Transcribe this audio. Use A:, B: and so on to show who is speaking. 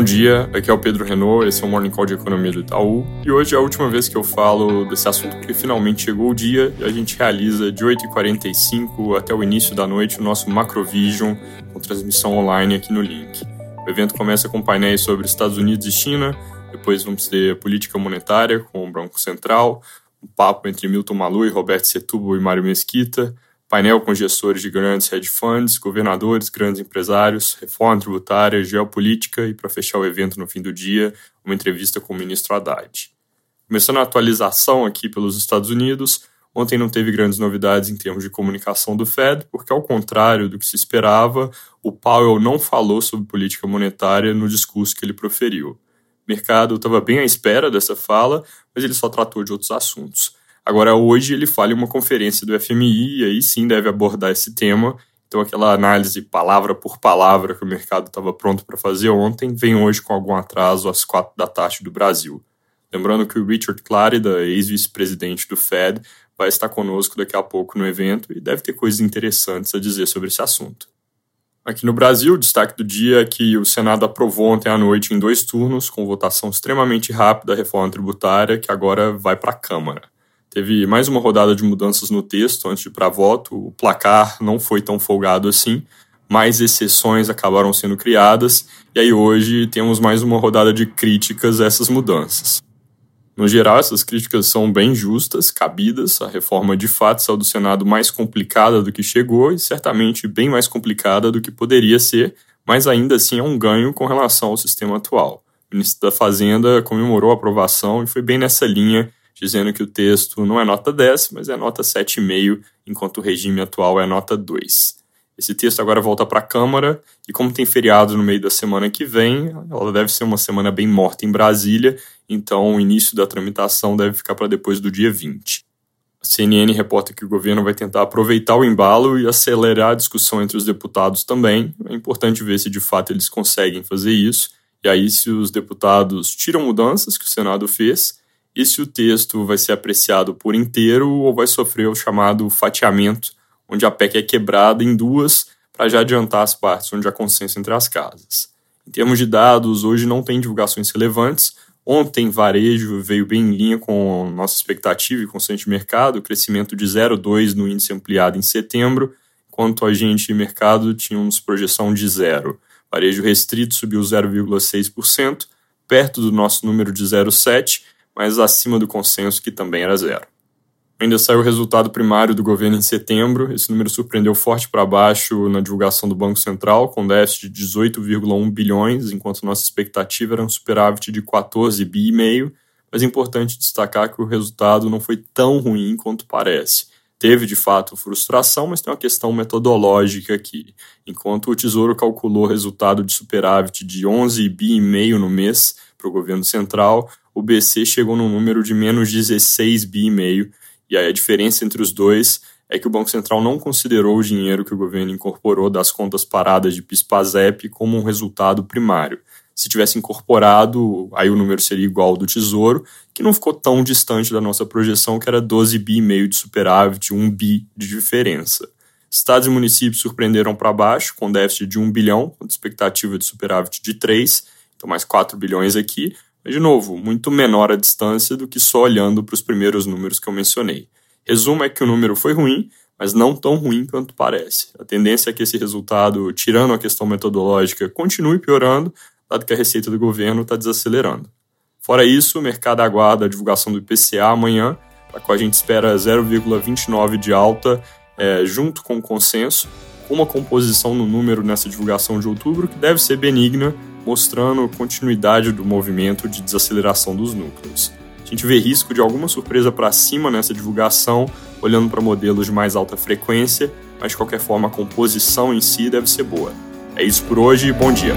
A: Bom dia, aqui é o Pedro Renault, esse é o Morning Call de Economia do Itaú. E hoje é a última vez que eu falo desse assunto porque finalmente chegou o dia e a gente realiza de 8h45 até o início da noite o nosso Macrovision com transmissão online aqui no link. O evento começa com painéis sobre Estados Unidos e China, depois vamos ter política monetária com o Banco Central, um papo entre Milton Malu e Roberto Setúbal e Mário Mesquita, painel com gestores de grandes hedge funds, governadores, grandes empresários, reforma tributária, geopolítica e, para fechar o evento no fim do dia, uma entrevista com o ministro Haddad. Começando a atualização aqui pelos Estados Unidos, ontem não teve grandes novidades em termos de comunicação do Fed, porque, ao contrário do que se esperava, o Powell não falou sobre política monetária no discurso que ele proferiu. O mercado estava bem à espera dessa fala, mas ele só tratou de outros assuntos. Agora, hoje ele fala em uma conferência do FMI e aí sim deve abordar esse tema. Então, aquela análise palavra por palavra que o mercado estava pronto para fazer ontem vem hoje com algum atraso às quatro da tarde do Brasil. Lembrando que o Richard Clarida, ex-vice-presidente do Fed, vai estar conosco daqui a pouco no evento e deve ter coisas interessantes a dizer sobre esse assunto. Aqui no Brasil, o destaque do dia é que o Senado aprovou ontem à noite em dois turnos, com votação extremamente rápida, a reforma tributária, que agora vai para a Câmara. Teve mais uma rodada de mudanças no texto antes de ir para voto. O placar não foi tão folgado assim. Mais exceções acabaram sendo criadas. E aí hoje temos mais uma rodada de críticas a essas mudanças. No geral, essas críticas são bem justas, cabidas. A reforma de fato saiu do Senado mais complicada do que chegou e certamente bem mais complicada do que poderia ser, mas ainda assim é um ganho com relação ao sistema atual. O ministro da Fazenda comemorou a aprovação e foi bem nessa linha dizendo que o texto não é nota 10, mas é nota 7,5, enquanto o regime atual é nota 2. Esse texto agora volta para a Câmara e, como tem feriado no meio da semana que vem, ela deve ser uma semana bem morta em Brasília, então o início da tramitação deve ficar para depois do dia 20. A CNN reporta que o governo vai tentar aproveitar o embalo e acelerar a discussão entre os deputados também. É importante ver se de fato eles conseguem fazer isso. E aí, se os deputados tiram mudanças que o Senado fez, e se o texto vai ser apreciado por inteiro ou vai sofrer o chamado fatiamento, onde a PEC é quebrada em duas para já adiantar as partes onde há consenso entre as casas. Em termos de dados, hoje não tem divulgações relevantes. Ontem, varejo veio bem em linha com nossa expectativa e consenso de mercado, crescimento de 0,2 no índice ampliado em setembro, enquanto a gente de mercado tínhamos projeção de zero. Varejo restrito subiu 0,6%, perto do nosso número de 0,7%, mas acima do consenso, que também era zero. Ainda saiu o resultado primário do governo em setembro. Esse número surpreendeu forte para baixo na divulgação do Banco Central, com déficit de 18,1 bilhões, enquanto nossa expectativa era um superávit de 14 bi e meio. Mas é importante destacar que o resultado não foi tão ruim quanto parece. Teve de fato frustração, mas tem uma questão metodológica aqui. Enquanto o Tesouro calculou resultado de superávit de 11 bi e meio no mês para o governo central, o BC chegou num número de menos 16 bi e meio, e aí a diferença entre os dois é que o Banco Central não considerou o dinheiro que o governo incorporou das contas paradas de PIS/PASEP como um resultado primário. Se tivesse incorporado, aí o número seria igual ao do Tesouro, que não ficou tão distante da nossa projeção, que era 12 bi e meio de superávit, 1 bi de diferença. Estados e municípios surpreenderam para baixo, com déficit de 1 bilhão, com expectativa de superávit de 3, então mais 4 bilhões aqui, mas, de novo, muito menor a distância do que só olhando para os primeiros números que eu mencionei. Resumo é que o número foi ruim, mas não tão ruim quanto parece. A tendência é que esse resultado, tirando a questão metodológica, continue piorando, dado que a receita do governo está desacelerando. Fora isso, o mercado aguarda a divulgação do IPCA amanhã, a qual a gente espera 0,29 de alta, é, junto com o consenso, uma composição no número nessa divulgação de outubro que deve ser benigna, mostrando continuidade do movimento de desaceleração dos núcleos. A gente vê risco de alguma surpresa para cima nessa divulgação, olhando para modelos de mais alta frequência, mas de qualquer forma a composição em si deve ser boa. É isso por hoje, bom dia!